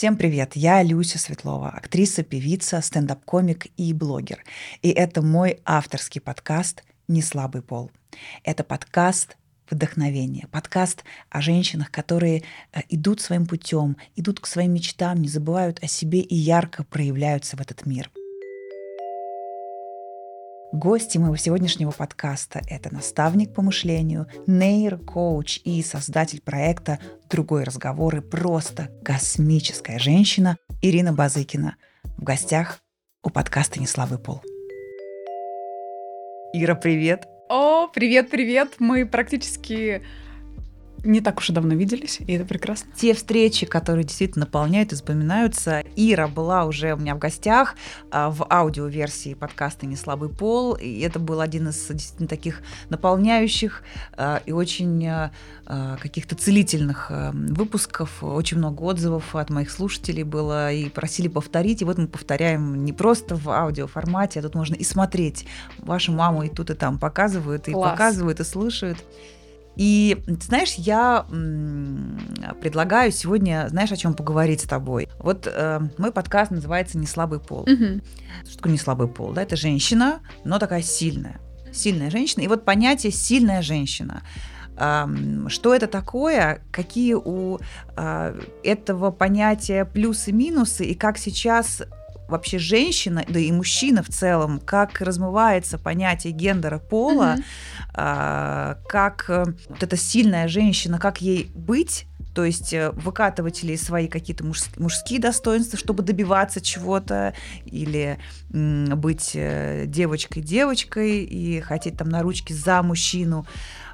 Всем привет, я Люся Светлова, актриса, певица, стендап-комик и блогер. И это мой авторский подкаст «Не слабый пол». Это подкаст вдохновения, подкаст о женщинах, которые э, идут своим путем, идут к своим мечтам, не забывают о себе и ярко проявляются в этот мир. Гости моего сегодняшнего подкаста – это наставник по мышлению, нейрокоуч и создатель проекта «Другой разговор» и просто космическая женщина Ирина Базыкина. В гостях у подкаста «Неслабый пол». Ира, привет! О, привет-привет! Мы практически не так уж и давно виделись, и это прекрасно. Те встречи, которые действительно наполняют и запоминаются. Ира была уже у меня в гостях а, в аудиоверсии подкаста «Не слабый пол», и это был один из действительно таких наполняющих а, и очень а, каких-то целительных выпусков. Очень много отзывов от моих слушателей было, и просили повторить. И вот мы повторяем не просто в аудиоформате, а тут можно и смотреть. Вашу маму и тут, и там показывают, и Класс. показывают, и слушают. И, знаешь, я предлагаю сегодня, знаешь, о чем поговорить с тобой. Вот э, мой подкаст называется «Не слабый пол». Угу. Что такое не слабый пол? Да, это женщина, но такая сильная. Сильная женщина. И вот понятие «сильная женщина». Что это такое? Какие у а, этого понятия плюсы-минусы? И как сейчас вообще женщина, да и мужчина в целом, как размывается понятие гендера пола, mm-hmm. а, как э, вот эта сильная женщина, как ей быть, то есть э, выкатывать ли свои какие-то мужские достоинства, чтобы добиваться чего-то, или быть э, девочкой-девочкой и хотеть там на ручки за мужчину.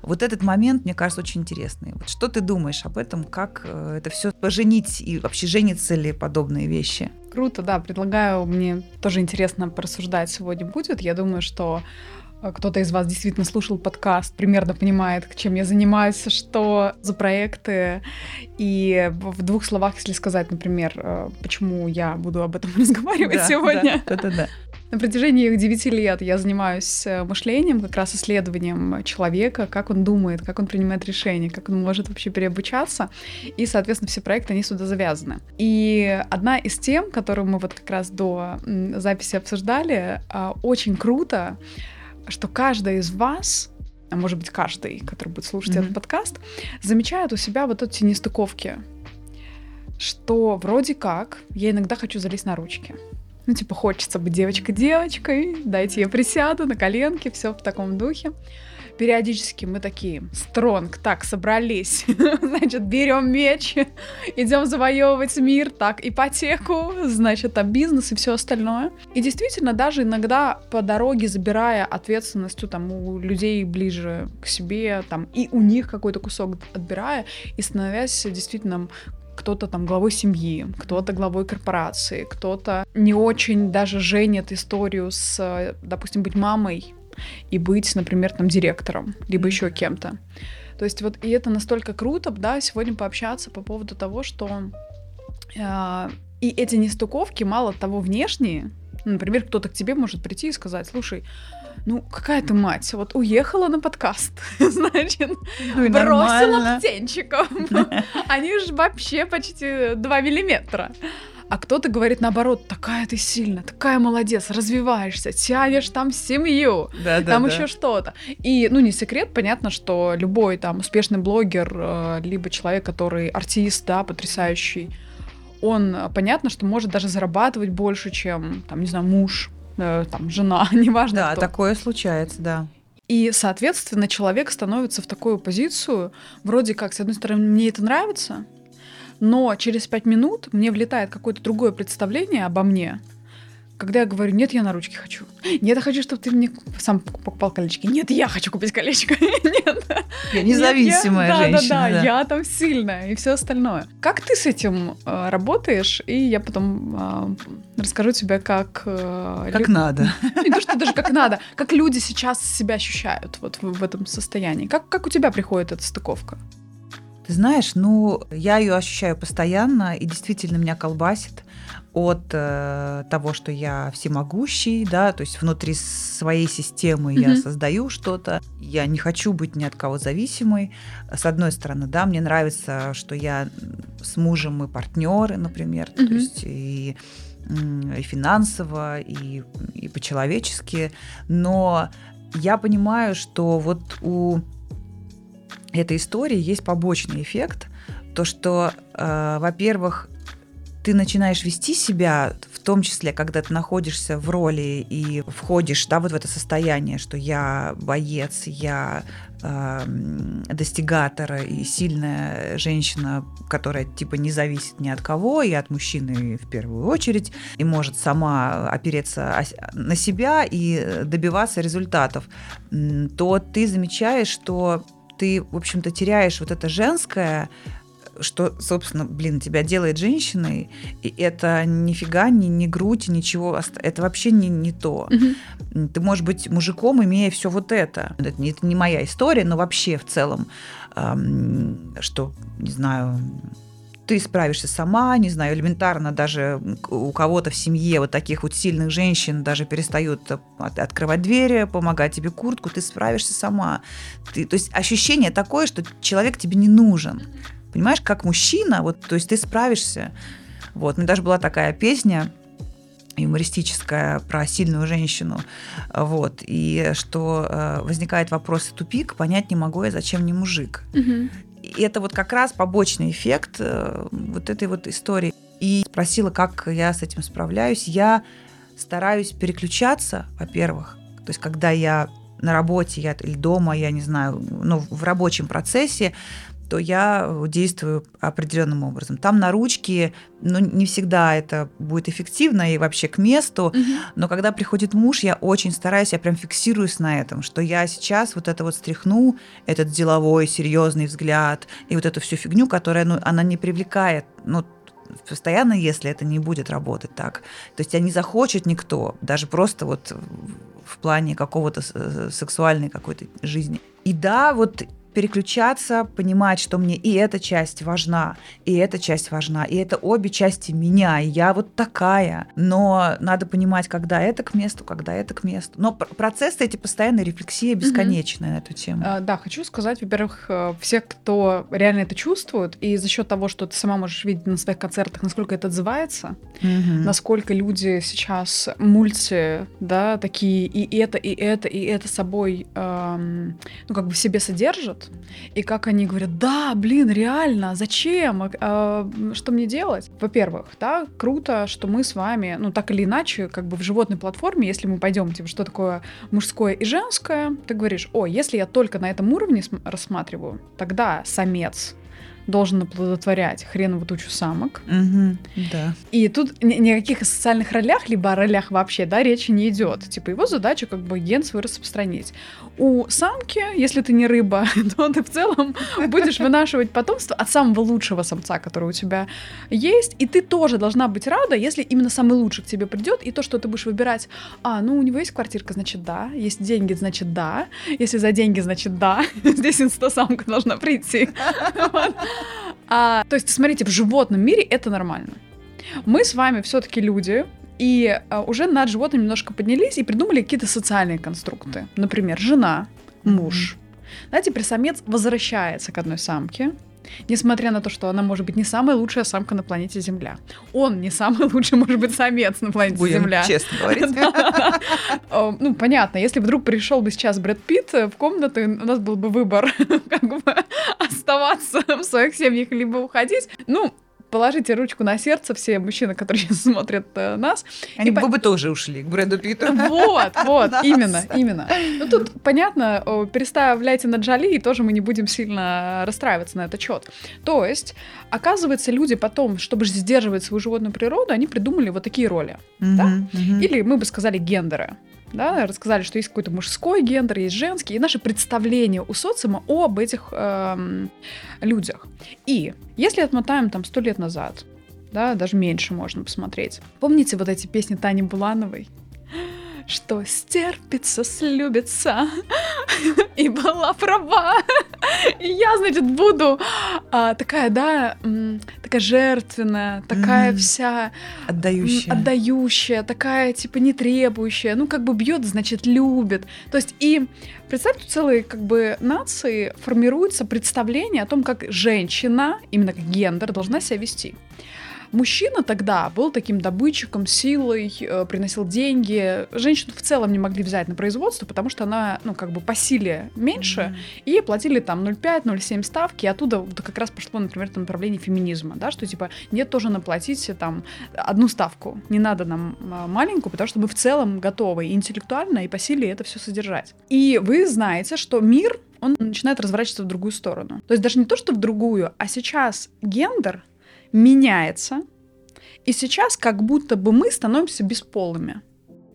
Вот этот момент, мне кажется, очень интересный. Вот что ты думаешь об этом, как это все поженить и вообще женятся ли подобные вещи? Круто, да, предлагаю, мне тоже интересно порассуждать сегодня будет. Я думаю, что э, кто-то из вас действительно слушал подкаст, примерно понимает, чем я занимаюсь, что за проекты. И в двух словах, если сказать, например, э, почему я буду об этом разговаривать да, сегодня. Да, да, да. На протяжении 9 лет я занимаюсь э, мышлением, как раз исследованием человека, как он думает, как он принимает решения, как он может вообще переобучаться. И, соответственно, все проекты, они сюда завязаны. И одна из тем, которую мы вот как раз до записи обсуждали, а, очень круто, что каждая из вас а может быть каждый, который будет слушать mm-hmm. этот подкаст, замечает у себя вот эти нестыковки, что вроде как я иногда хочу залезть на ручки. Ну, типа, хочется быть девочкой-девочкой, дайте я присяду на коленке, все в таком духе. Периодически мы такие, стронг, так, собрались, значит, берем меч, идем завоевывать мир, так, ипотеку, значит, там бизнес и все остальное. И действительно, даже иногда по дороге, забирая ответственностью там у людей ближе к себе, там, и у них какой-то кусок отбирая, и становясь действительно кто-то там главой семьи, кто-то главой корпорации, кто-то не очень даже женит историю с, допустим, быть мамой и быть, например, там директором, либо еще кем-то. То есть вот и это настолько круто, да, сегодня пообщаться по поводу того, что э, и эти нестыковки мало того внешние, например, кто-то к тебе может прийти и сказать, слушай, ну, какая ты мать, вот уехала на подкаст, значит, ну, бросила птенчиков. Они же вообще почти 2 миллиметра. А кто-то говорит наоборот, такая ты сильная, такая молодец, развиваешься, тянешь там семью, да, да, там да. еще что-то. И, ну, не секрет, понятно, что любой там успешный блогер, э, либо человек, который артист, да, потрясающий, он, понятно, что может даже зарабатывать больше, чем, там, не знаю, муж, Э, там, жена, неважно Да, кто. такое случается, да. И, соответственно, человек становится в такую позицию, вроде как, с одной стороны, мне это нравится, но через пять минут мне влетает какое-то другое представление обо мне, когда я говорю, нет, я на ручки хочу. Нет, я хочу, чтобы ты мне сам покупал колечки. Нет, я хочу купить колечко. Нет. Я независимая нет, я, женщина. Да, да, да, я там сильная и все остальное. Как ты с этим э, работаешь? И я потом э, расскажу тебе, как... Э, как люб... надо. Не то, что даже как надо. Как люди сейчас себя ощущают вот в, в этом состоянии. Как, как у тебя приходит эта стыковка? Ты знаешь, ну, я ее ощущаю постоянно, и действительно меня колбасит от э, того, что я всемогущий, да, то есть внутри своей системы mm-hmm. я создаю что-то, я не хочу быть ни от кого зависимой. С одной стороны, да, мне нравится, что я с мужем мы партнеры, например, mm-hmm. то есть и, и финансово, и, и по-человечески, но я понимаю, что вот у этой истории есть побочный эффект, то, что, э, во-первых, ты начинаешь вести себя, в том числе, когда ты находишься в роли и входишь, да, вот в это состояние, что я боец, я э, достигатор и сильная женщина, которая типа не зависит ни от кого и от мужчины в первую очередь и может сама опереться на себя и добиваться результатов, то ты замечаешь, что ты, в общем-то, теряешь вот это женское что, собственно, блин, тебя делает женщиной, и это нифига не, не грудь, ничего, это вообще не, не то. Угу. Ты можешь быть мужиком, имея все вот это. Это не, это не моя история, но вообще в целом, эм, что, не знаю, ты справишься сама, не знаю, элементарно даже у кого-то в семье вот таких вот сильных женщин даже перестают от, открывать двери, помогать тебе куртку, ты справишься сама. Ты, то есть ощущение такое, что человек тебе не нужен. Понимаешь, как мужчина, вот, то есть ты справишься. Вот, у меня даже была такая песня, юмористическая про сильную женщину, вот, и что э, возникает вопрос и тупик, понять не могу я, зачем не мужик. Угу. И это вот как раз побочный эффект э, вот этой вот истории. И спросила, как я с этим справляюсь. Я стараюсь переключаться, во-первых, то есть когда я на работе я, или дома, я не знаю, ну, в рабочем процессе, то я действую определенным образом. Там на ручке, ну, не всегда это будет эффективно и вообще к месту, угу. но когда приходит муж, я очень стараюсь, я прям фиксируюсь на этом, что я сейчас вот это вот стряхну, этот деловой, серьезный взгляд и вот эту всю фигню, которая, ну, она не привлекает, ну, постоянно, если это не будет работать так. То есть тебя не захочет никто, даже просто вот в плане какого-то сексуальной какой-то жизни. И да, вот переключаться, понимать, что мне и эта часть важна, и эта часть важна, и это обе части меня, и я вот такая. Но надо понимать, когда это к месту, когда это к месту. Но процессы эти постоянные, рефлексия бесконечная на эту тему. А, да, хочу сказать, во-первых, э, все, кто реально это чувствует, и за счет того, что ты сама можешь видеть на своих концертах, насколько это отзывается, насколько люди сейчас мульти, да, такие и это, и это, и это собой, эм, ну, как бы в себе содержат, и как они говорят, да, блин, реально, зачем, а, а, что мне делать? Во-первых, да, круто, что мы с вами, ну, так или иначе, как бы в животной платформе, если мы пойдем, типа, что такое мужское и женское, ты говоришь, о, если я только на этом уровне рассматриваю, тогда самец должен оплодотворять хреновую тучу самок. Угу, да. И тут ни, ни о каких социальных ролях, либо о ролях вообще, да, речи не идет. Типа его задача как бы ген свой распространить. У самки, если ты не рыба, то ты в целом будешь вынашивать потомство от самого лучшего самца, который у тебя есть, и ты тоже должна быть рада, если именно самый лучший к тебе придет, и то, что ты будешь выбирать, а, ну, у него есть квартирка, значит, да, есть деньги, значит, да, если за деньги, значит, да, здесь инстасамка должна прийти. А, то есть, смотрите, в животном мире это нормально. Мы с вами все-таки люди, и а, уже над животным немножко поднялись и придумали какие-то социальные конструкты. Например, жена, муж. Знаете, при самец возвращается к одной самке, Несмотря на то, что она может быть не самая лучшая самка на планете Земля. Он не самый лучший, может быть, самец на планете Будем Земля. честно говорить. Ну, понятно, если вдруг пришел бы сейчас Брэд Питт в комнату, у нас был бы выбор, как бы оставаться в своих семьях, либо уходить. Ну, положите ручку на сердце, все мужчины, которые смотрят э, нас. Они бы, по... бы тоже ушли к Брэду Питту. Вот, вот, именно, именно. Ну тут понятно, переставляйте на Джоли, и тоже мы не будем сильно расстраиваться на этот счет. То есть, оказывается, люди потом, чтобы сдерживать свою животную природу, они придумали вот такие роли. Да? Или мы бы сказали гендеры да, рассказали, что есть какой-то мужской гендер, есть женский, и наше представление у социума об этих эм, людях. И если отмотаем там сто лет назад, да, даже меньше можно посмотреть. Помните вот эти песни Тани Булановой? Что стерпится, слюбится, и была права. И я, значит, буду а, такая, да, такая жертвенная, такая Мгм. вся Отдающая. отдающая, такая типа не требующая, ну как бы бьет, значит любит. То есть и представьте, у целой как бы нации формируется представление о том, как женщина, именно как гендер, должна себя вести. Мужчина тогда был таким добытчиком, силой, э, приносил деньги. Женщину в целом не могли взять на производство, потому что она, ну, как бы по силе меньше, Мгм. и платили там 0,5-0,7 ставки, и оттуда вот как раз пошло, например, это направление феминизма, да, что типа нет, тоже наплатить там одну ставку, не надо нам а, маленькую, потому что мы в целом готовы и интеллектуально, и по силе это все содержать. И вы знаете, что мир, он начинает разворачиваться в другую сторону. То есть даже не то, что в другую, а сейчас гендер меняется, и сейчас как будто бы мы становимся бесполыми.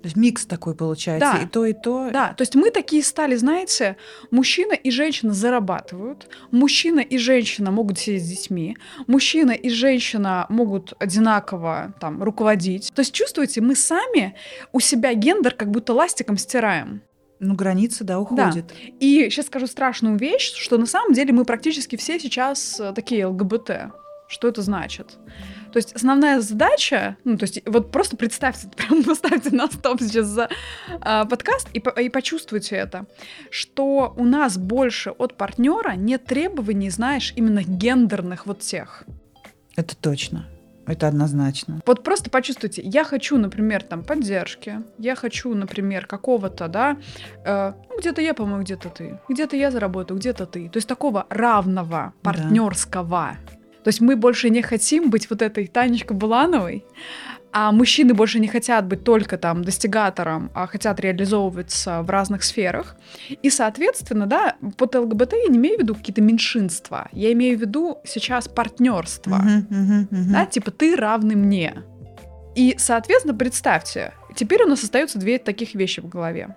То есть микс такой получается. Да. И то, и то. Да, то есть мы такие стали, знаете, мужчина и женщина зарабатывают, мужчина и женщина могут сидеть с детьми, мужчина и женщина могут одинаково там руководить. То есть чувствуете, мы сами у себя гендер как будто ластиком стираем. Ну, граница, да, уходит. И сейчас скажу страшную вещь, что на самом деле мы практически все сейчас э, такие ЛГБТ. Что это значит? То есть основная задача, ну, то есть вот просто представьте, прям поставьте на стоп сейчас за а, подкаст и, и почувствуйте это, что у нас больше от партнера нет требований, знаешь, именно гендерных вот тех. Это точно. Это однозначно. Вот просто почувствуйте, я хочу, например, там поддержки, я хочу, например, какого-то, да, э, ну, где-то я помогу, где-то ты, где-то я заработаю, где-то ты. То есть такого равного, Да. То есть мы больше не хотим быть вот этой Танечкой Булановой, а мужчины больше не хотят быть только там достигатором, а хотят реализовываться в разных сферах. И, соответственно, да, под ЛГБТ я не имею в виду какие-то меньшинства, я имею в виду сейчас партнерство. Мгм, мгм, мгм. Да, типа ты равный мне. И, соответственно, представьте, теперь у нас остаются две таких вещи в голове.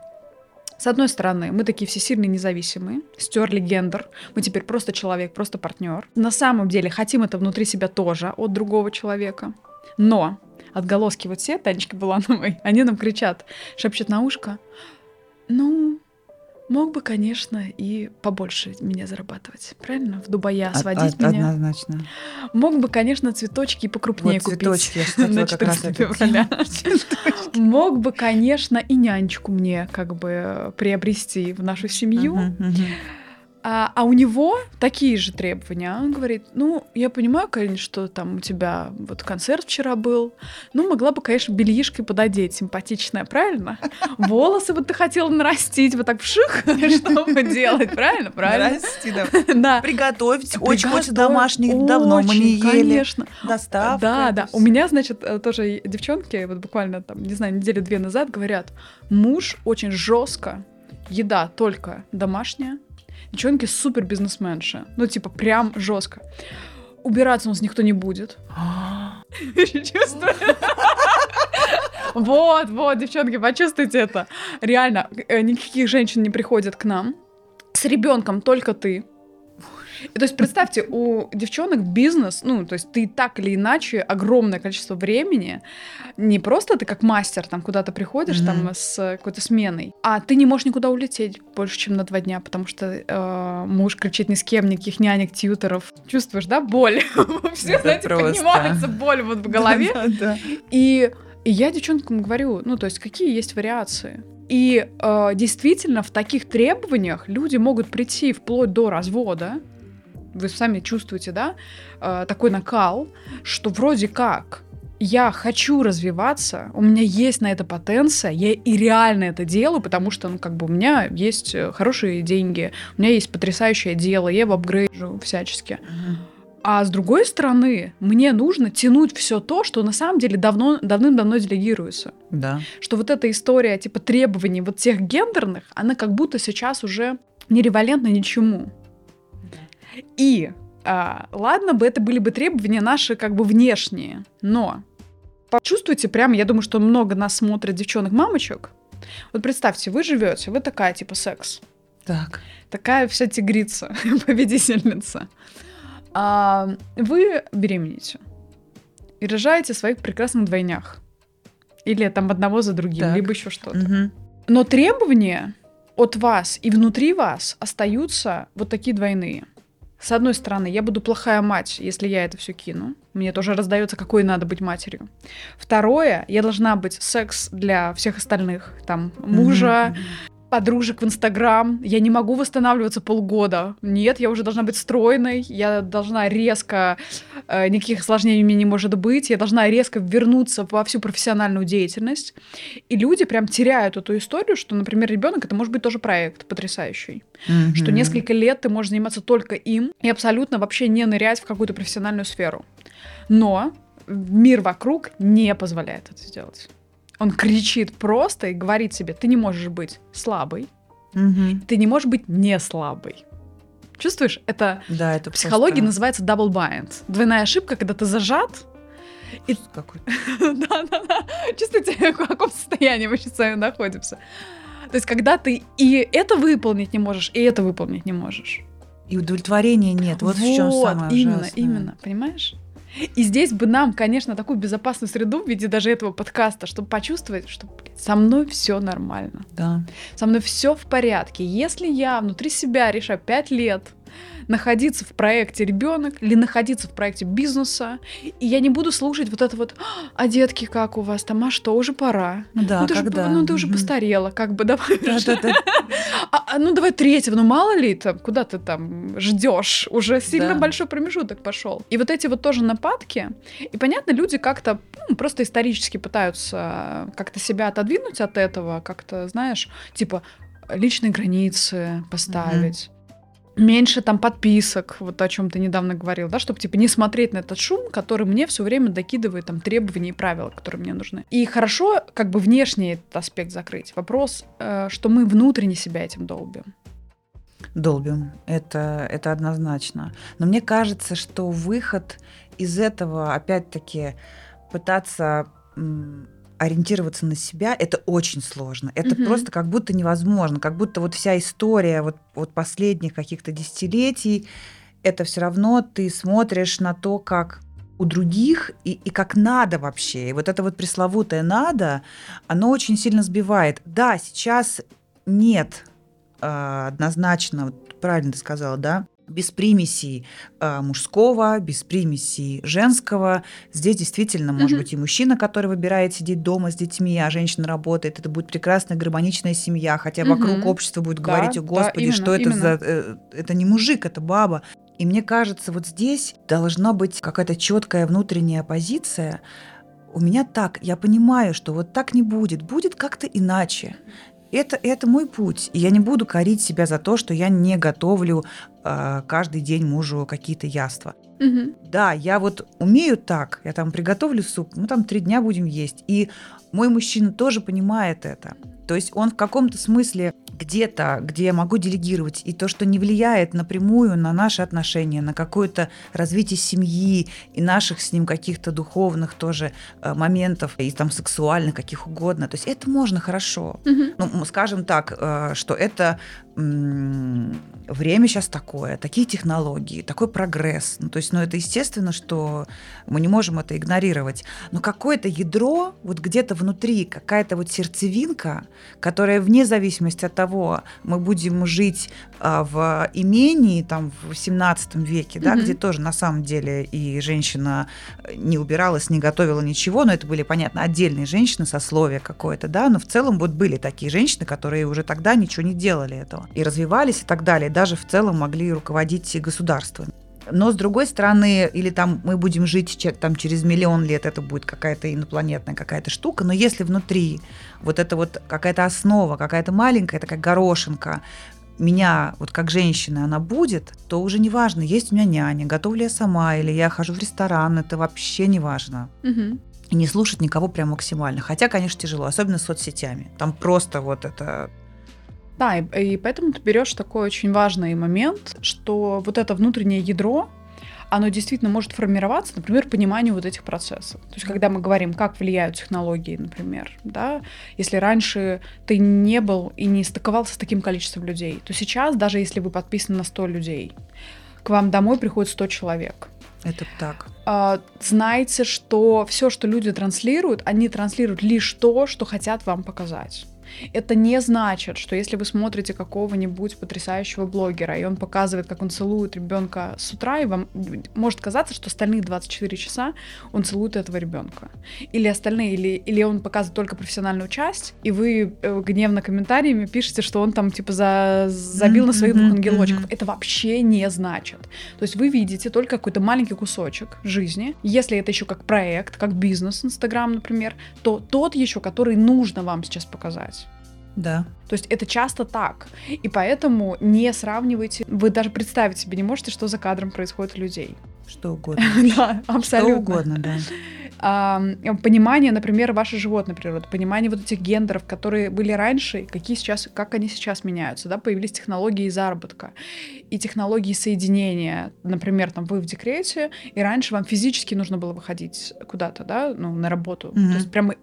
С одной стороны, мы такие все сильные независимые, стерли гендер, мы теперь просто человек, просто партнер. На самом деле хотим это внутри себя тоже от другого человека. Но отголоски вот все, Танечки Булановой, они нам кричат, шепчут на ушко, ну, мог бы, конечно, и побольше меня зарабатывать, правильно? В Дубая Од- сводить од- меня. Однозначно. Мог бы, конечно, цветочки и покрупнее Вот купить. цветочки, я как раз 14 эту февраля. Цветочки. Мог бы, конечно, и нянечку мне как бы приобрести в нашу семью. Мгм, мгм. А, а у него такие же требования. Он говорит, ну, я понимаю, конечно, что там у тебя вот концерт вчера был. Ну, могла бы, конечно, бельишкой пододеть, симпатичная, правильно? Волосы вот ты хотела нарастить, вот так вших, что бы делать, правильно? Правильно. Здрасте, да. Приготовить. Очень хочется домашних. Давно мы не ели. Конечно. Доставка. Да, да. У меня, значит, э, тоже девчонки, вот буквально там, не знаю, недели две назад говорят, муж очень жестко, еда только домашняя, девчонки супер бизнесменши, ну типа прям жестко. Убираться у нас никто не будет. Чувствую. Вот, вот, девчонки, почувствуйте это. Реально, э, никаких женщин не приходят к нам. С ребенком только ты. И, то есть представьте, у девчонок бизнес, ну, то есть ты так или иначе огромное количество времени, не просто ты как мастер там куда-то приходишь Мгм. там с какой-то сменой, а ты не можешь никуда улететь больше, чем на два дня, потому что э, муж кричит ни с кем, никаких нянек, тьютеров. Чувствуешь, да, боль? Все, знаете, поднимается боль вот в голове. И я девчонкам говорю, ну, то есть, какие есть вариации. И э, действительно, в таких требованиях люди могут прийти вплоть до развода. Вы сами чувствуете, да, э, такой накал, что вроде как я хочу развиваться, у меня есть на это потенция, я и реально это делаю, потому что, ну, как бы у меня есть э, хорошие деньги, у меня есть потрясающее дело, я его апгрейджу всячески. А с другой стороны, мне нужно тянуть все то, что на самом деле давно, давным-давно делегируется. Да. Что вот эта история типа требований вот тех гендерных, она как будто сейчас уже не револентна ничему. И а, ладно бы это были бы требования наши как бы внешние, но почувствуйте прямо, я думаю, что много нас смотрят девчонок-мамочек. Вот представьте, вы живете, вы такая типа секс, Так. такая вся тигрица, победительница. А, вы беременеете и рожаете своих прекрасных двойнях. Или там одного за другим, Так. либо еще что-то. Мгм. Но требования от вас и внутри вас остаются вот такие двойные. С одной стороны, я буду плохая мать, если я это все кину. Мне тоже раздается, какой надо быть матерью. Второе, я должна быть секс для всех остальных, там, мужа, mm-hmm подружек в Инстаграм. Я не могу восстанавливаться полгода. Нет, я уже должна быть стройной. Я должна резко... Э, никаких осложнений у меня не может быть. Я должна резко вернуться во всю профессиональную деятельность. И люди прям теряют эту историю, что, например, ребенок это может быть тоже проект потрясающий. Mm-hmm. Что несколько лет ты можешь заниматься только им и абсолютно вообще не нырять в какую-то профессиональную сферу. Но мир вокруг не позволяет это сделать. Он кричит просто и говорит себе, ты не можешь быть слабой, угу. ты не можешь быть не слабой. Чувствуешь? Это, да, это в психологии просто... называется double bind. Двойная ошибка, когда ты зажат. И... Да, да, да. Чувствуете, в каком состоянии мы сейчас с вами находимся. То есть, когда ты и это выполнить не можешь, и это выполнить не можешь. И удовлетворения нет. Вот, вот в чем самое именно, ужасное. именно, понимаешь? И здесь бы нам, конечно, такую безопасную среду в виде даже этого подкаста, чтобы почувствовать, что блин, со мной все нормально. Да. Со мной все в порядке. Если я внутри себя решаю пять лет находиться в проекте ребенок или находиться в проекте бизнеса, и я не буду слушать вот это вот, а детки как у вас там, а что, уже пора. Ну да, ну, ты когда? Же, ну ты уже постарела, как бы давай. Да, да, да. А, а, ну давай третьего, ну мало ли там, куда ты там ждешь, уже сильно да. большой промежуток пошел. И вот эти вот тоже нападки, и понятно, люди как-то ну, просто исторически пытаются как-то себя отодвинуть от этого, как-то, знаешь, типа личные границы поставить меньше там подписок, вот о чем ты недавно говорил, да, чтобы типа не смотреть на этот шум, который мне все время докидывает там требования и правила, которые мне нужны. И хорошо как бы внешний этот аспект закрыть. Вопрос, э, что мы внутренне себя этим долбим. Долбим, это, это однозначно. Но мне кажется, что выход из этого, опять-таки, пытаться ориентироваться на себя это очень сложно. Это угу. просто как будто невозможно, как будто вот вся история вот, вот последних каких-то десятилетий, это все равно ты смотришь на то, как у других и, и как надо вообще. И вот это вот пресловутое надо, оно очень сильно сбивает. Да, сейчас нет э, однозначно, вот правильно ты сказала, да, без примесей э, мужского, без примесей женского. Здесь действительно mm-hmm. может быть и мужчина, который выбирает сидеть дома с детьми, а женщина работает. Это будет прекрасная гармоничная семья, хотя mm-hmm. вокруг общество будет да, говорить, о господи, да, именно, что это именно. за... Э, это не мужик, это баба. И мне кажется, вот здесь должна быть какая-то четкая внутренняя позиция. У меня так, я понимаю, что вот так не будет, будет как-то иначе это, это мой путь. И я не буду корить себя за то, что я не готовлю э, каждый день мужу какие-то яства. Угу. Да, я вот умею так, я там приготовлю суп, мы там три дня будем есть. И мой мужчина тоже понимает это. То есть он в каком-то смысле где-то, где я могу делегировать, и то, что не влияет напрямую на наши отношения, на какое-то развитие семьи и наших с ним каких-то духовных тоже э, моментов, и там сексуальных, каких угодно. То есть это можно хорошо. Угу. Ну, скажем так, э, что это время сейчас такое, такие технологии, такой прогресс. Ну, то есть, ну, это естественно, что мы не можем это игнорировать. Но какое-то ядро, вот где-то внутри, какая-то вот сердцевинка, которая вне зависимости от того, мы будем жить а, в имении там в 17 веке, да, mm-hmm. где тоже на самом деле и женщина не убиралась, не готовила ничего, но это были, понятно, отдельные женщины, сословие какое-то, да, но в целом вот были такие женщины, которые уже тогда ничего не делали этого и развивались и так далее, даже в целом могли руководить государствами. Но с другой стороны, или там мы будем жить там через миллион лет, это будет какая-то инопланетная какая-то штука, но если внутри вот это вот какая-то основа, какая-то маленькая такая горошинка, меня вот как женщина она будет, то уже не важно, есть у меня няня, готовлю я сама или я хожу в ресторан, это вообще не важно. Угу. И не слушать никого прям максимально. Хотя, конечно, тяжело, особенно с соцсетями. Там просто вот это да, и, и поэтому ты берешь такой очень важный момент, что вот это внутреннее ядро, оно действительно может формироваться, например, пониманию вот этих процессов. То есть, когда мы говорим, как влияют технологии, например, да, если раньше ты не был и не стыковался с таким количеством людей, то сейчас, даже если вы подписаны на 100 людей, к вам домой приходит 100 человек. Это так. А, знайте, что все, что люди транслируют, они транслируют лишь то, что хотят вам показать. Это не значит, что если вы смотрите какого-нибудь потрясающего блогера, и он показывает, как он целует ребенка с утра, и вам может казаться, что остальные 24 часа он целует этого ребенка. Или остальные, или, или он показывает только профессиональную часть, и вы э, гневно комментариями пишете, что он там типа за, забил на своих двух ангелочков. Это вообще не значит. То есть вы видите только какой-то маленький кусочек жизни. Если это еще как проект, как бизнес, Инстаграм, например, то тот еще, который нужно вам сейчас показать. Да. То есть это часто так. И поэтому не сравнивайте. Вы даже представить себе не можете, что за кадром происходит у людей. Что угодно. Да, абсолютно. Что угодно, да. Понимание, например, вашей животной природы, понимание вот этих гендеров, которые были раньше, какие сейчас, как они сейчас меняются, да, появились технологии заработка и технологии соединения. Например, там вы в декрете, и раньше вам физически нужно было выходить куда-то, да, ну, на работу. Mm-hmm. То есть прямо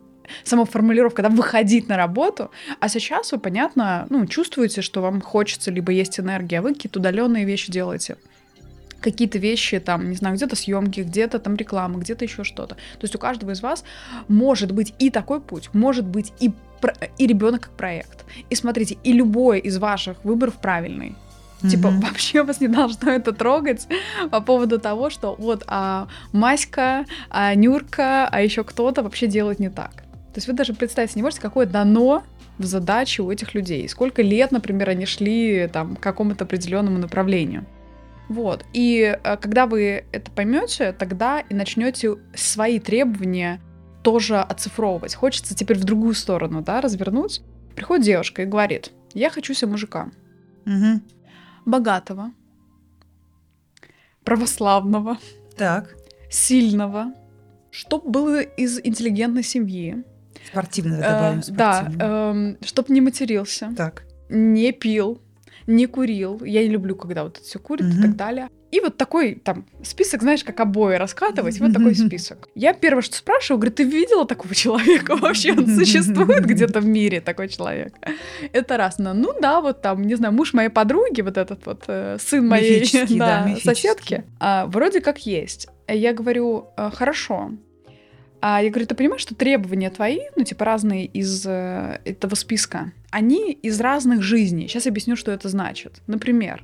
сама формулировка, да, выходить на работу, а сейчас вы, понятно, ну, чувствуете, что вам хочется, либо есть энергия, а вы какие-то удаленные вещи делаете какие-то вещи, там, не знаю, где-то съемки, где-то там реклама, где-то еще что-то. То есть у каждого из вас может быть и такой путь, может быть и, и ребенок как проект. И смотрите, и любой из ваших выборов правильный. Типа, mm-hmm. вообще вас не должно это трогать по поводу того, что вот а Маська, а Нюрка, а еще кто-то вообще делает не так. То есть вы даже представить не можете, какое дано в задачу у этих людей. Сколько лет, например, они шли там, к какому-то определенному направлению. Вот. И э, когда вы это поймете, тогда и начнете свои требования тоже оцифровывать. Хочется теперь в другую сторону, да, развернуть. Приходит девушка и говорит, я хочу себе мужика. Угу. Богатого. Православного. Так. Сильного. Чтоб было из интеллигентной семьи. Спортивно добавим. Э, да, э, чтоб не матерился. Так. Не пил, не курил. Я не люблю, когда вот это все курит mm-hmm. и так далее. И вот такой там список, знаешь, как обои раскатывать, вот такой список. Я первое, что спрашиваю, говорю, ты видела такого человека вообще? Он существует где-то в мире, такой человек? Это раз. Но, ну да, вот там, не знаю, муж моей подруги, вот этот вот э, сын моей да, да, соседки, а, вроде как есть. Я говорю, «Э, хорошо, а я говорю, ты понимаешь, что требования твои, ну, типа, разные из э, этого списка, они из разных жизней. Сейчас объясню, что это значит. Например,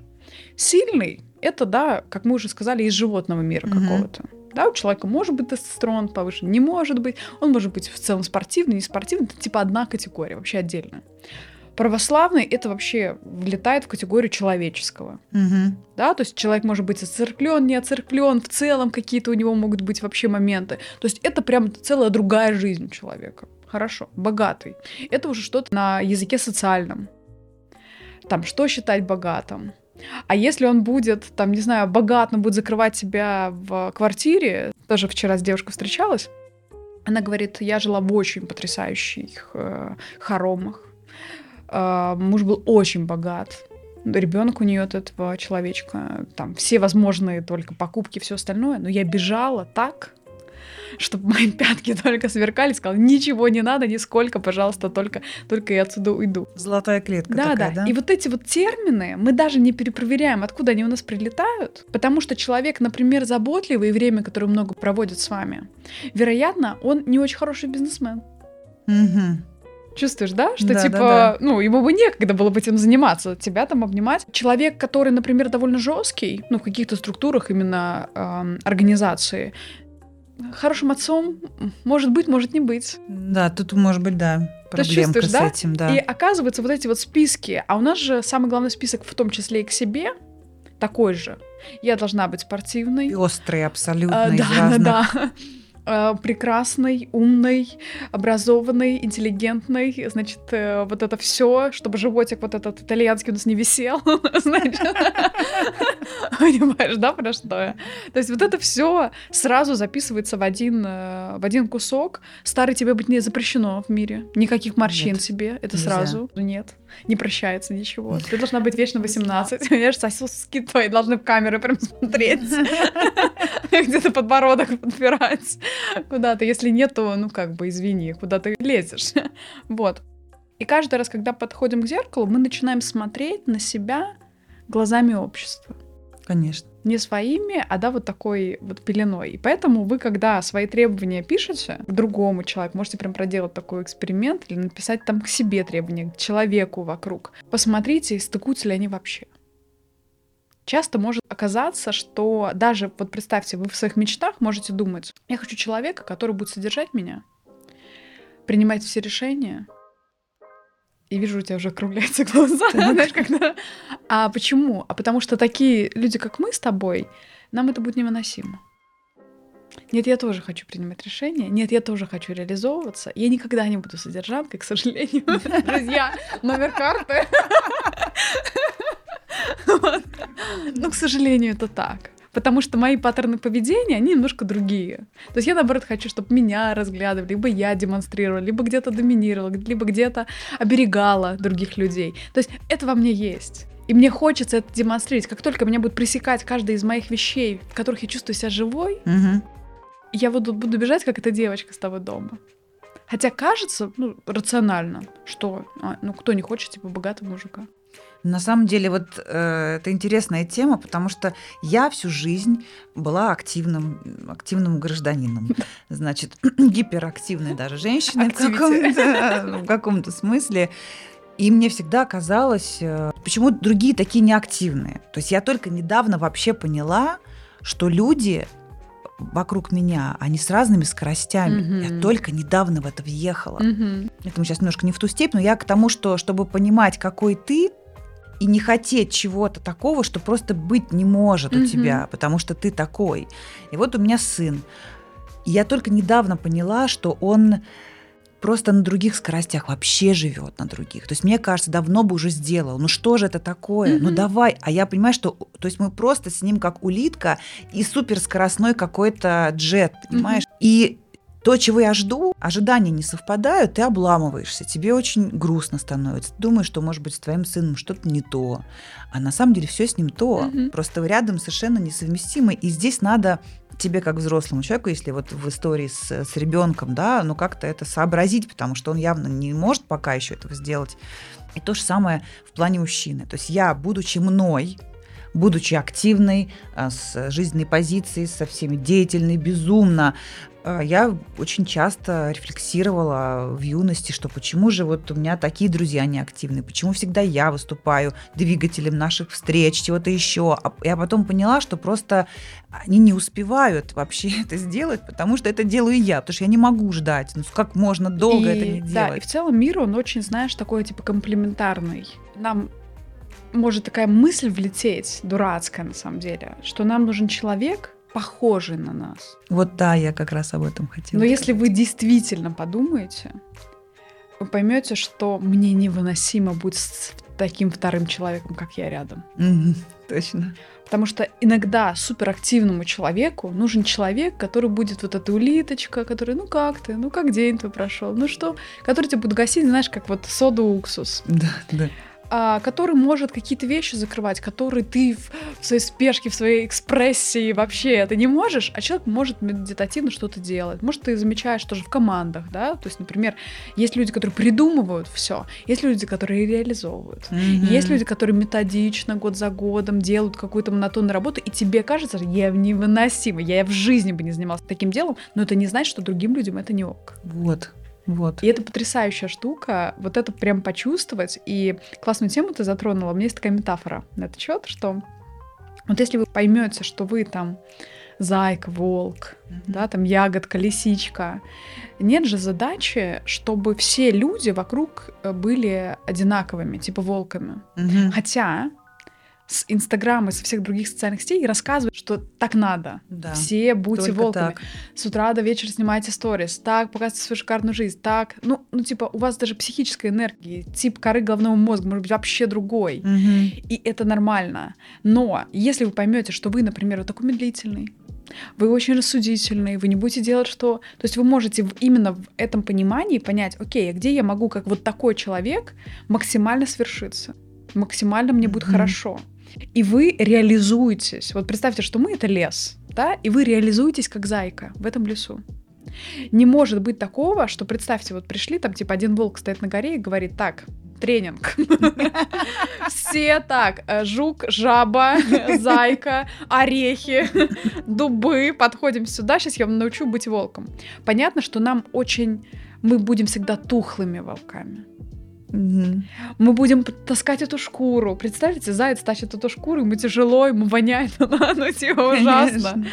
сильный — это, да, как мы уже сказали, из животного мира mm-hmm. какого-то. Да, у человека может быть тестостерон повышен, не может быть. Он может быть в целом спортивный, не спортивный. Это типа одна категория, вообще отдельная. Православный это вообще влетает в категорию человеческого. Угу. Да, то есть человек может быть оцерклен, не оцерклен, в целом какие-то у него могут быть вообще моменты. То есть это прям целая другая жизнь человека. Хорошо, богатый. Это уже что-то на языке социальном. Там, что считать богатым? А если он будет, там, не знаю, богат, но будет закрывать себя в квартире, тоже вчера с девушкой встречалась, она говорит, я жила в очень потрясающих э, хоромах, муж был очень богат. Ребенок у нее от этого человечка, там все возможные только покупки, все остальное. Но я бежала так, чтобы мои пятки только сверкали, сказала, ничего не надо, нисколько, пожалуйста, только, только я отсюда уйду. Золотая клетка да, такая, да, да? И вот эти вот термины мы даже не перепроверяем, откуда они у нас прилетают, потому что человек, например, заботливый и время, которое много проводит с вами, вероятно, он не очень хороший бизнесмен. Угу. Чувствуешь, да? Что да, типа, да, да. ну, ему бы некогда было бы этим заниматься, тебя там обнимать. Человек, который, например, довольно жесткий, ну, в каких-то структурах именно э, организации, хорошим отцом может быть, может не быть. Да, тут может быть, да, проблемка с да? этим, да. И оказывается, вот эти вот списки, а у нас же самый главный список в том числе и к себе, такой же. Я должна быть спортивной. Острый абсолютно а, да, разных... да. Э, прекрасной, умной, образованной, интеллигентной, значит, э, вот это все, чтобы животик вот этот итальянский у нас не висел, значит, понимаешь, да, про что я? То есть вот это все сразу записывается в один, э, в один кусок. Старый тебе быть не запрещено в мире, никаких морщин себе, это сразу. Нет, не прощается ничего. Ты должна быть вечно 18, понимаешь, сосиски твои должны в камеры прям смотреть, где-то подбородок подпирать. куда-то. Если нет, то, ну, как бы, извини, куда ты лезешь. вот. И каждый раз, когда подходим к зеркалу, мы начинаем смотреть на себя глазами общества. Конечно. Не своими, а да, вот такой вот пеленой. И поэтому вы, когда свои требования пишете к другому человеку, можете прям проделать такой эксперимент или написать там к себе требования, к человеку вокруг. Посмотрите, стыкуются ли они вообще. Часто может оказаться, что даже, вот представьте, вы в своих мечтах можете думать, я хочу человека, который будет содержать меня, принимать все решения, и вижу, у тебя уже округляются глаза, знаешь, когда... А почему? А потому что такие люди, как мы с тобой, нам это будет невыносимо. Нет, я тоже хочу принимать решения. Нет, я тоже хочу реализовываться. Я никогда не буду содержанкой, к сожалению. Друзья, номер карты. Ну, к сожалению, это так потому что мои паттерны поведения, они немножко другие. То есть я, наоборот, хочу, чтобы меня разглядывали, либо я демонстрировала, либо где-то доминировала, либо где-то оберегала других людей. То есть это во мне есть. И мне хочется это демонстрировать. Как только меня будет пресекать каждая из моих вещей, в которых я чувствую себя живой, угу. я буду, буду бежать, как эта девочка с того дома. Хотя кажется, ну, рационально, что, а, ну, кто не хочет, типа, богатого мужика. На самом деле, вот э, это интересная тема, потому что я всю жизнь была активным, активным гражданином. Значит, гиперактивной даже женщиной в каком-то, в каком-то смысле. И мне всегда казалось, э, почему другие такие неактивные. То есть я только недавно вообще поняла, что люди вокруг меня, они с разными скоростями. Mm-hmm. Я только недавно в это въехала. Mm-hmm. Это мы сейчас немножко не в ту степь, но я к тому, что чтобы понимать, какой ты, и не хотеть чего-то такого, что просто быть не может mm-hmm. у тебя, потому что ты такой. И вот у меня сын. И я только недавно поняла, что он просто на других скоростях вообще живет на других. То есть мне кажется, давно бы уже сделал. Ну что же это такое? Mm-hmm. Ну давай. А я понимаю, что то есть мы просто с ним как улитка и суперскоростной какой-то джет, понимаешь? Mm-hmm. И то, чего я жду, ожидания не совпадают, ты обламываешься, тебе очень грустно становится. Ты думаешь, что, может быть, с твоим сыном что-то не то. А на самом деле все с ним то. Mm-hmm. Просто рядом совершенно несовместимы. И здесь надо тебе как взрослому человеку, если вот в истории с, с ребенком, да, ну как-то это сообразить, потому что он явно не может пока еще этого сделать. И то же самое в плане мужчины. То есть я, будучи мной, будучи активной, а, с жизненной позицией, со всеми деятельной, безумно, а, я очень часто рефлексировала в юности, что почему же вот у меня такие друзья неактивные, почему всегда я выступаю двигателем наших встреч, чего-то еще. А я потом поняла, что просто они не успевают вообще это сделать, потому что это делаю я, потому что я не могу ждать. Ну как можно долго и, это не делать? Да, и в целом мир, он очень, знаешь, такой типа комплементарный. Нам может такая мысль влететь, дурацкая на самом деле, что нам нужен человек, похожий на нас. Вот да, я как раз об этом хотела. Но сказать. если вы действительно подумаете, вы поймете, что мне невыносимо быть с таким вторым человеком, как я рядом. Точно. Потому что иногда суперактивному человеку нужен человек, который будет вот эта улиточка, который, ну как ты, ну как день твой прошел, ну что, который тебя будет гасить, знаешь, как вот сода уксус. Да, да который может какие-то вещи закрывать, которые ты в, в своей спешке, в своей экспрессии вообще это не можешь, а человек может медитативно что-то делать. Может, ты замечаешь тоже в командах, да, то есть, например, есть люди, которые придумывают все, есть люди, которые реализовывают, mm-hmm. есть люди, которые методично, год за годом делают какую-то монотонную работу, и тебе кажется, я невыносима, я в жизни бы не занималась таким делом, но это не значит, что другим людям это не ок. Вот. Вот. И это потрясающая штука, вот это прям почувствовать. И классную тему ты затронула. У меня есть такая метафора на этот счет, что вот если вы поймете, что вы там зайка, волк, mm-hmm. да, там ягодка, лисичка, нет же задачи, чтобы все люди вокруг э, были одинаковыми, типа волками. Mm-hmm. Хотя с Инстаграма и со всех других социальных сетей и рассказывать, что так надо. Да, Все будьте волками. Так. С утра до вечера снимайте сторис. Так, показывайте свою шикарную жизнь. Так, ну, ну, типа, у вас даже психическая энергия, тип коры головного мозга может быть вообще другой. Угу. И это нормально. Но если вы поймете, что вы, например, вот такой медлительный, вы очень рассудительный, вы не будете делать что... То есть вы можете именно в этом понимании понять, окей, а где я могу, как вот такой человек, максимально свершиться? Максимально мне будет mm-hmm. хорошо и вы реализуетесь. Вот представьте, что мы — это лес, да, и вы реализуетесь как зайка в этом лесу. Не может быть такого, что представьте, вот пришли, там типа один волк стоит на горе и говорит, так, тренинг. Все так, э, жук, жаба, зайка, орехи, дубы. Подходим сюда, сейчас я вам научу быть волком. Понятно, что нам очень... Мы будем всегда тухлыми волками. Мгм. Мы будем таскать эту шкуру. Представляете, заяц тащит эту шкуру, ему тяжело, ему воняет, она, ну, типа, ужасно.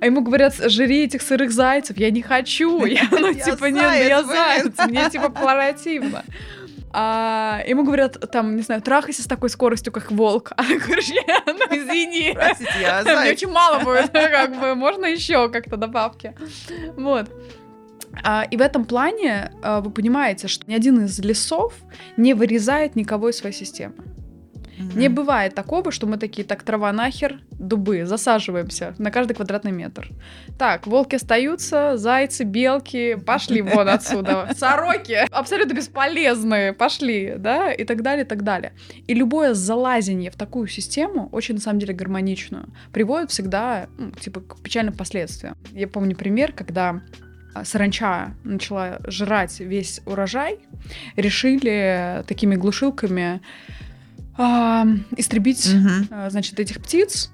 А ему говорят, жри этих сырых зайцев. Я не хочу. Я, ну, типа, нет, я заяц. Мне, типа, противно. А ему говорят, там, не знаю, трахайся с такой скоростью, как волк. А ты говоришь, «Я, ну извини. Простите, я Мне заяц. очень мало будет, как бы, можно еще как-то добавки. Вот. А, и в этом плане а, вы понимаете, что ни один из лесов не вырезает никого из своей системы. Мгм. Не бывает такого, что мы такие, так, трава нахер, дубы, засаживаемся на каждый квадратный метр. Так, волки остаются, зайцы, белки, пошли вон отсюда. Сороки абсолютно бесполезные, пошли, да, и так далее, и так далее. И любое залазение в такую систему, очень на самом деле гармоничную, приводит всегда, ну, типа, к печальным последствиям. Я помню пример, когда саранча начала жрать весь урожай, решили такими глушилками а, истребить, Мгм. а, значит, этих птиц.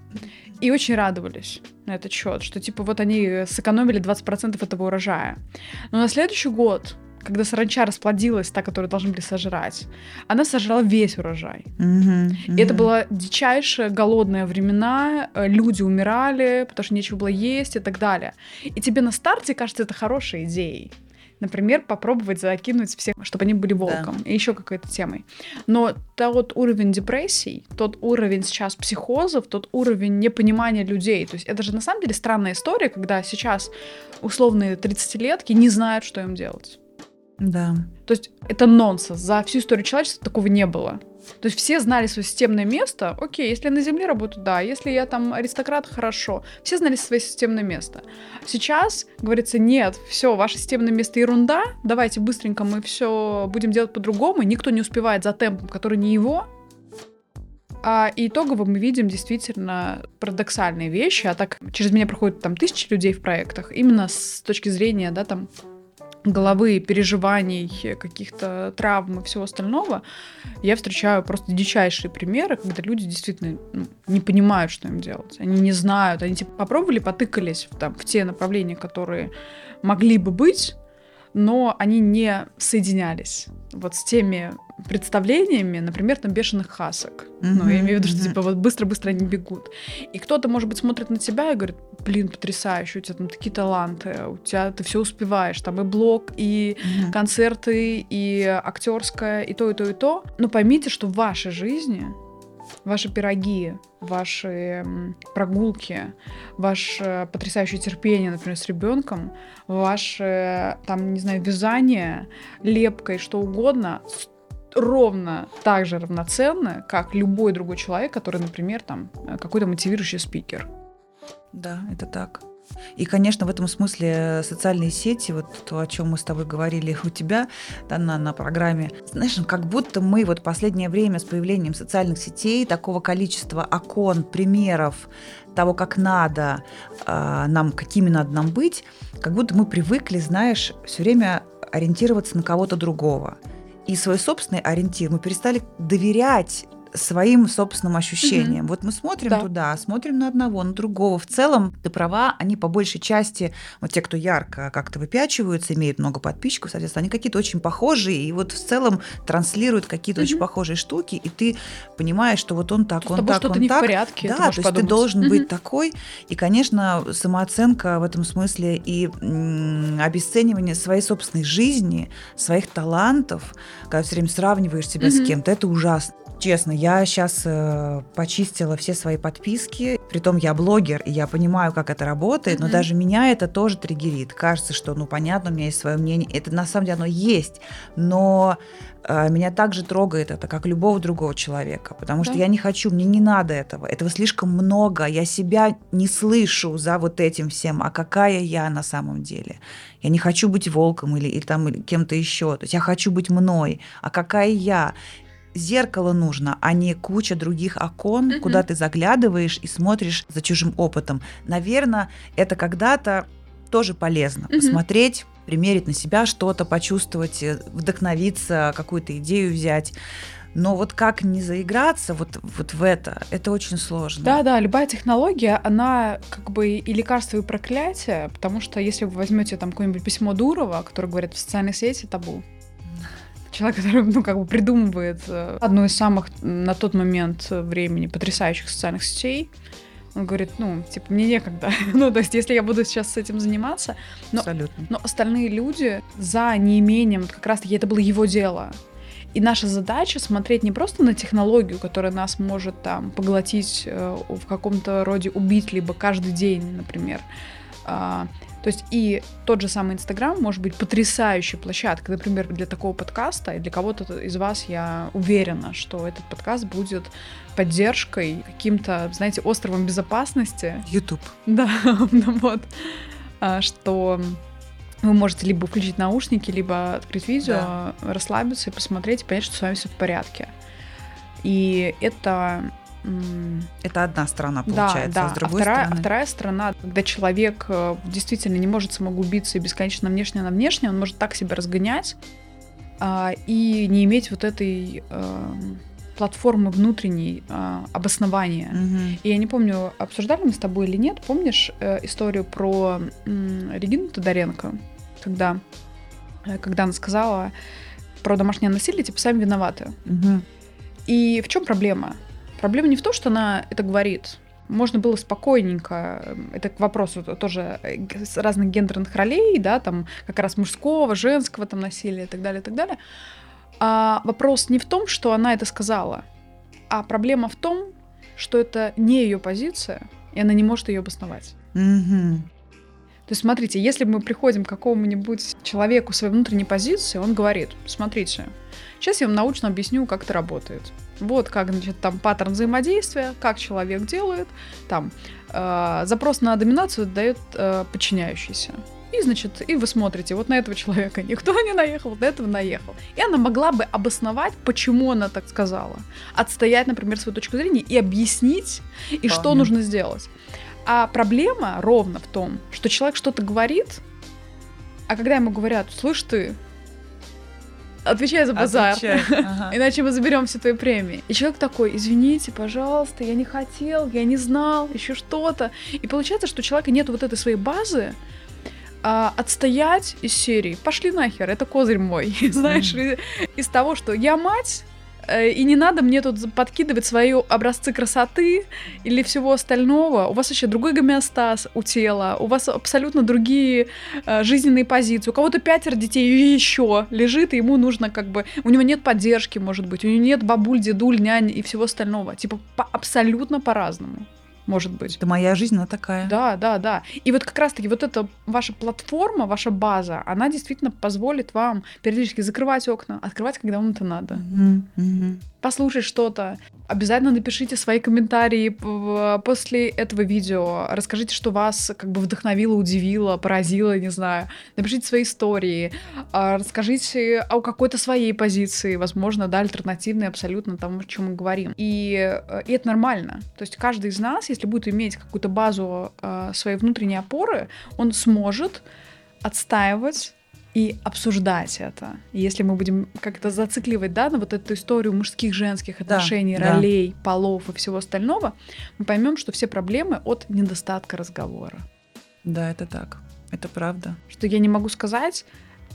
И очень радовались на этот счет, что типа вот они сэкономили 20% этого урожая. Но на следующий год, когда саранча расплодилась, та, которую должны были сожрать, она сожрала весь урожай. Мгм. И это было дичайшие голодные времена, э, люди умирали, потому что нечего было есть и так далее. И тебе на старте кажется это хорошей идеей. Например, попробовать закинуть всех, чтобы они были волком, и еще какой-то темой. Но тот уровень депрессий, тот уровень сейчас психозов, тот уровень непонимания людей, то есть это же на самом деле странная история, когда сейчас условные 30-летки не знают, что им делать. Да. То есть это нонсенс. За всю историю человечества такого не было. То есть все знали свое системное место. Окей, если я на Земле работаю, да. Если я там аристократ, хорошо. Все знали свое системное место. Сейчас говорится, нет, все, ваше системное место ерунда. Давайте быстренько мы все будем делать по-другому. Никто не успевает за темпом, который не его. А итогово мы видим действительно парадоксальные вещи, а так через меня проходят там тысячи людей в проектах, именно с точки зрения, да, там, головы, переживаний, каких-то травм и всего остального, я встречаю просто дичайшие примеры, когда люди действительно ну, не понимают, что им делать. Они не знают, они типа попробовали, потыкались там, в те направления, которые могли бы быть, но они не соединялись вот с теми представлениями, например, там бешеных хасок. Ну, я имею в виду, что типа вот быстро-быстро они бегут. И кто-то, может быть, смотрит на тебя и говорит, блин, потрясающе, у тебя там такие таланты, у тебя ты все успеваешь, там и блог, и Мгм. концерты, и актерское, и то, и то, и то. Но поймите, что в вашей жизни ваши пироги, ваши прогулки, ваше потрясающее терпение, например, с ребенком, ваше, там, не знаю, вязание, лепка и что угодно, ровно так же равноценно, как любой другой человек, который, например, там, э, какой-то мотивирующий спикер. Да, это так. И, конечно, в этом смысле социальные сети, вот то, о чем мы с тобой говорили у тебя, да, на, программе, знаешь, ну, как будто мы вот последнее время с появлением социальных сетей, такого количества окон, примеров того, как надо а, нам, какими надо нам быть, как будто мы привыкли, знаешь, все время ориентироваться на кого-то другого. И свой собственный ориентир мы перестали доверять своим собственным ощущениям. Вот мы смотрим Да. туда, смотрим на одного, на другого. В целом, ты права, они по большей части, вот те, кто ярко как-то выпячиваются, имеют много подписчиков, соответственно, они какие-то очень похожие, и вот в целом транслируют какие-то очень Мгм. похожие штуки, и ты понимаешь, что вот он так, С он так, он не так. в порядке. Да, ты то есть ты подумать. должен Мгм. быть такой. И, конечно, самооценка в этом смысле и м, обесценивание своей собственной жизни, своих талантов, когда все время сравниваешь себя с Мгм. кем-то, это ужасно. Честно, я сейчас почистила все свои подписки. Притом я блогер, и я понимаю, как это работает, но Мгм. даже меня это тоже триггерит. Кажется, что, ну, понятно, у меня есть свое мнение. Это на самом деле оно есть. Но э, меня также трогает это, как любого другого человека. Потому что Да. я не хочу, мне не надо этого. Этого слишком много. Я себя не слышу за вот этим всем. А какая я на самом деле? Я не хочу быть волком или, или там или кем-то еще. То есть я хочу быть мной. А какая я? Зеркало нужно, а не куча других окон, Мгм. куда ты заглядываешь и смотришь за чужим опытом. Наверное, это когда-то тоже полезно Мгм. посмотреть примерить на себя что-то, почувствовать, э, вдохновиться, какую-то идею взять. Но вот как не заиграться вот, вот в это, это очень сложно. Да, да, любая технология, она как бы и лекарство, и проклятие, потому что если вы возьмете там какое-нибудь письмо Дурова, которое говорит в социальной сети табу, человек, который, ну, как бы придумывает э, одну из самых на тот момент времени потрясающих социальных сетей, он говорит, ну, типа, мне некогда. ну, то есть, если я буду сейчас с этим заниматься. Но, Абсолютно. Но остальные люди за неимением, вот как раз-таки это было его дело. И наша задача смотреть не просто на технологию, которая нас может там поглотить, э, в каком-то роде убить, либо каждый день, например. То есть и тот же самый Инстаграм может быть потрясающей площадкой, например, для такого подкаста, и для кого-то из вас я уверена, что этот подкаст будет поддержкой, каким-то, знаете, островом безопасности. YouTube. Да, ну вот. А, что вы можете либо включить наушники, либо открыть видео, да. расслабиться и посмотреть, и понять, что с вами все в порядке. И это это одна сторона получается, да, да. а с другой а вторая, стороны. А вторая сторона, когда человек э, действительно не может самоубиться и бесконечно внешне на внешне, он может так себя разгонять а, и не иметь вот этой а, платформы внутренней а, обоснования. Угу. И я не помню, обсуждали мы с тобой или нет, помнишь э, историю про м, Регину Тодоренко, когда, э, когда она сказала про домашнее насилие, типа, сами виноваты. Угу. И в чем проблема? Проблема не в том, что она это говорит. Можно было спокойненько, это к вопросу тоже с разных гендерных ролей, да, там как раз мужского, женского там насилия и так далее, и так далее. А вопрос не в том, что она это сказала, а проблема в том, что это не ее позиция, и она не может ее обосновать. Угу. То есть, смотрите, если мы приходим к какому-нибудь человеку своей внутренней позиции, он говорит, смотрите, сейчас я вам научно объясню, как это работает. Вот как, значит, там паттерн взаимодействия, как человек делает, там э, запрос на доминацию дает э, подчиняющийся. И, значит, и вы смотрите, вот на этого человека никто не наехал, вот на этого наехал. И она могла бы обосновать, почему она так сказала. Отстоять, например, свою точку зрения и объяснить, и Вполне. что нужно сделать. А проблема ровно в том, что человек что-то говорит, а когда ему говорят, слышь ты, отвечай за базар, ага. иначе мы заберем все твои премии. И человек такой, извините, пожалуйста, я не хотел, я не знал, еще что-то. И получается, что у человека нет вот этой своей базы, а, отстоять из серии. Пошли нахер, это козырь мой. Знаешь, mm. из того, что я мать, и не надо мне тут подкидывать свои образцы красоты или всего остального. У вас вообще другой гомеостаз у тела, у вас абсолютно другие э, жизненные позиции. У кого-то пятеро детей и еще лежит, и ему нужно как бы... У него нет поддержки, может быть, у него нет бабуль, дедуль, нянь и всего остального. Типа по абсолютно по-разному может быть. Это моя жизнь, она такая. Да, да, да. И вот как раз-таки вот эта ваша платформа, ваша база, она действительно позволит вам периодически закрывать окна, открывать, когда вам это надо. Mm-hmm. Mm-hmm послушать что-то. Обязательно напишите свои комментарии после этого видео. Расскажите, что вас как бы вдохновило, удивило, поразило, не знаю. Напишите свои истории. А, расскажите о какой-то своей позиции, возможно, да, альтернативной абсолютно тому, о чем мы говорим. И, э, и это нормально. То есть каждый из нас, если будет иметь какую-то базу э, своей внутренней опоры, он сможет отстаивать и обсуждать это. если мы будем как-то зацикливать, да, на вот эту историю мужских, женских отношений, да, ролей, да. полов и всего остального, мы поймем, что все проблемы от недостатка разговора. Да, это так. Это правда. Что я не могу сказать,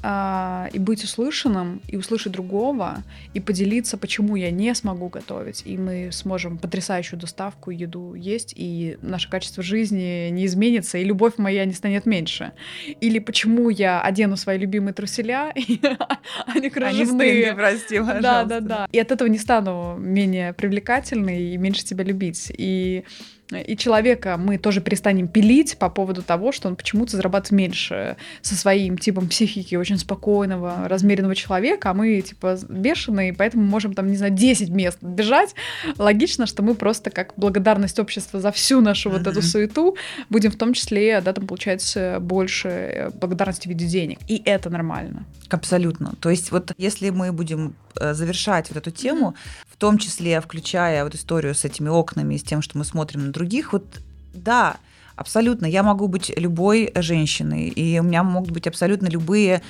а, и быть услышанным, и услышать другого, и поделиться, почему я не смогу готовить, и мы сможем потрясающую доставку, еду есть, и наше качество жизни не изменится, и любовь моя не станет меньше. Или почему я одену свои любимые труселя, они кружевные. Они прости. Да, да, да. И от этого не стану менее привлекательной и меньше тебя любить. И и человека мы тоже перестанем пилить по поводу того, что он почему-то зарабатывает меньше со своим типом психики очень спокойного, размеренного человека, а мы типа бешеные, поэтому можем там, не знаю, 10 мест бежать. Логично, что мы просто как благодарность общества за всю нашу вот эту суету будем в том числе, да, там получать больше э, благодарности в виде денег. И это нормально. Абсолютно. То есть вот если мы будем э, завершать вот эту тему, в том числе включая вот историю с этими окнами, с тем, что мы смотрим на других, вот да, Абсолютно. Я могу быть любой женщиной, и у меня могут быть абсолютно любые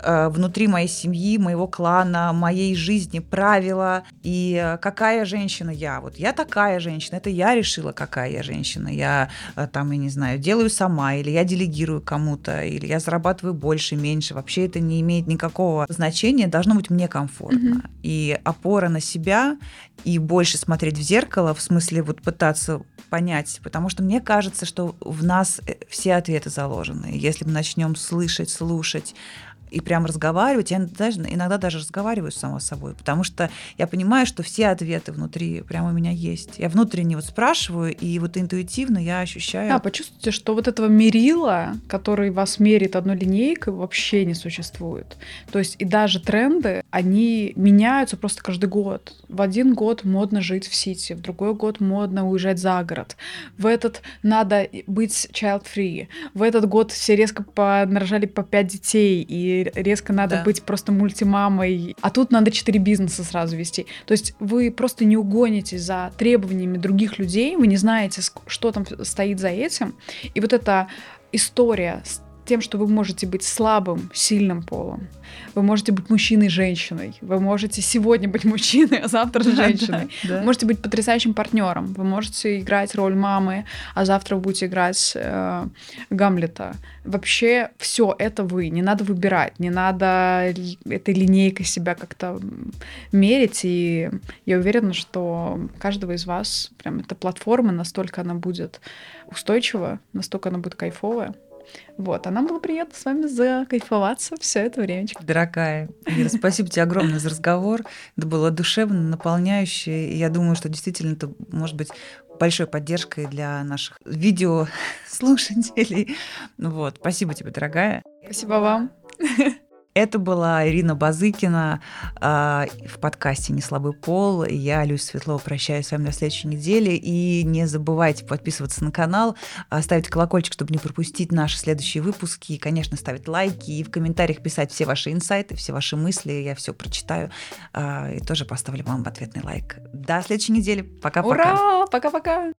Э, внутри моей семьи, моего клана, моей жизни правила и какая женщина я. Вот я такая женщина, это я решила, какая я женщина. Я э, там, я не знаю, делаю сама, или я делегирую кому-то, или я зарабатываю больше, меньше. Вообще это не имеет никакого значения, должно быть мне комфортно. Mm-hmm. И опора на себя, и больше смотреть в зеркало, в смысле вот пытаться понять, потому что мне кажется, что в нас э, все ответы заложены. Если мы начнем слышать, слушать, и прям разговаривать. Я даже, иногда даже разговариваю сама с собой, потому что я понимаю, что все ответы внутри прямо у меня есть. Я внутренне вот спрашиваю, и вот интуитивно я ощущаю... Да, почувствуйте, что вот этого мерила, который вас мерит одной линейкой, вообще не существует. То есть и даже тренды, они меняются просто каждый год. В один год модно жить в Сити, в другой год модно уезжать за город. В этот надо быть child-free. В этот год все резко понарожали по пять детей, и резко надо да. быть просто мультимамой, а тут надо четыре бизнеса сразу вести. То есть вы просто не угонитесь за требованиями других людей, вы не знаете, что там стоит за этим. И вот эта история с тем, что вы можете быть слабым, сильным полом. Вы можете быть мужчиной, женщиной. Вы можете сегодня быть мужчиной, а завтра женщиной. Да, да. Вы можете быть потрясающим партнером. Вы можете играть роль мамы, а завтра вы будете играть э, Гамлета. Вообще все это вы. Не надо выбирать, не надо этой линейкой себя как-то мерить. И я уверена, что каждого из вас прям эта платформа настолько она будет устойчива, настолько она будет кайфовая. Вот, а нам было приятно с вами закайфоваться все это время. Дорогая, Ира, спасибо тебе огромное за разговор. Это было душевно, наполняюще. И я думаю, что действительно это может быть большой поддержкой для наших видеослушателей. Вот, спасибо тебе, дорогая. Спасибо вам. Это была Ирина Базыкина э, в подкасте «Не слабый пол». Я, Люся Светлова, прощаюсь с вами на следующей неделе. И не забывайте подписываться на канал, ставить колокольчик, чтобы не пропустить наши следующие выпуски. И, конечно, ставить лайки и в комментариях писать все ваши инсайты, все ваши мысли. Я все прочитаю э, и тоже поставлю вам ответный лайк. До следующей недели. Пока-пока. Ура! Пока-пока.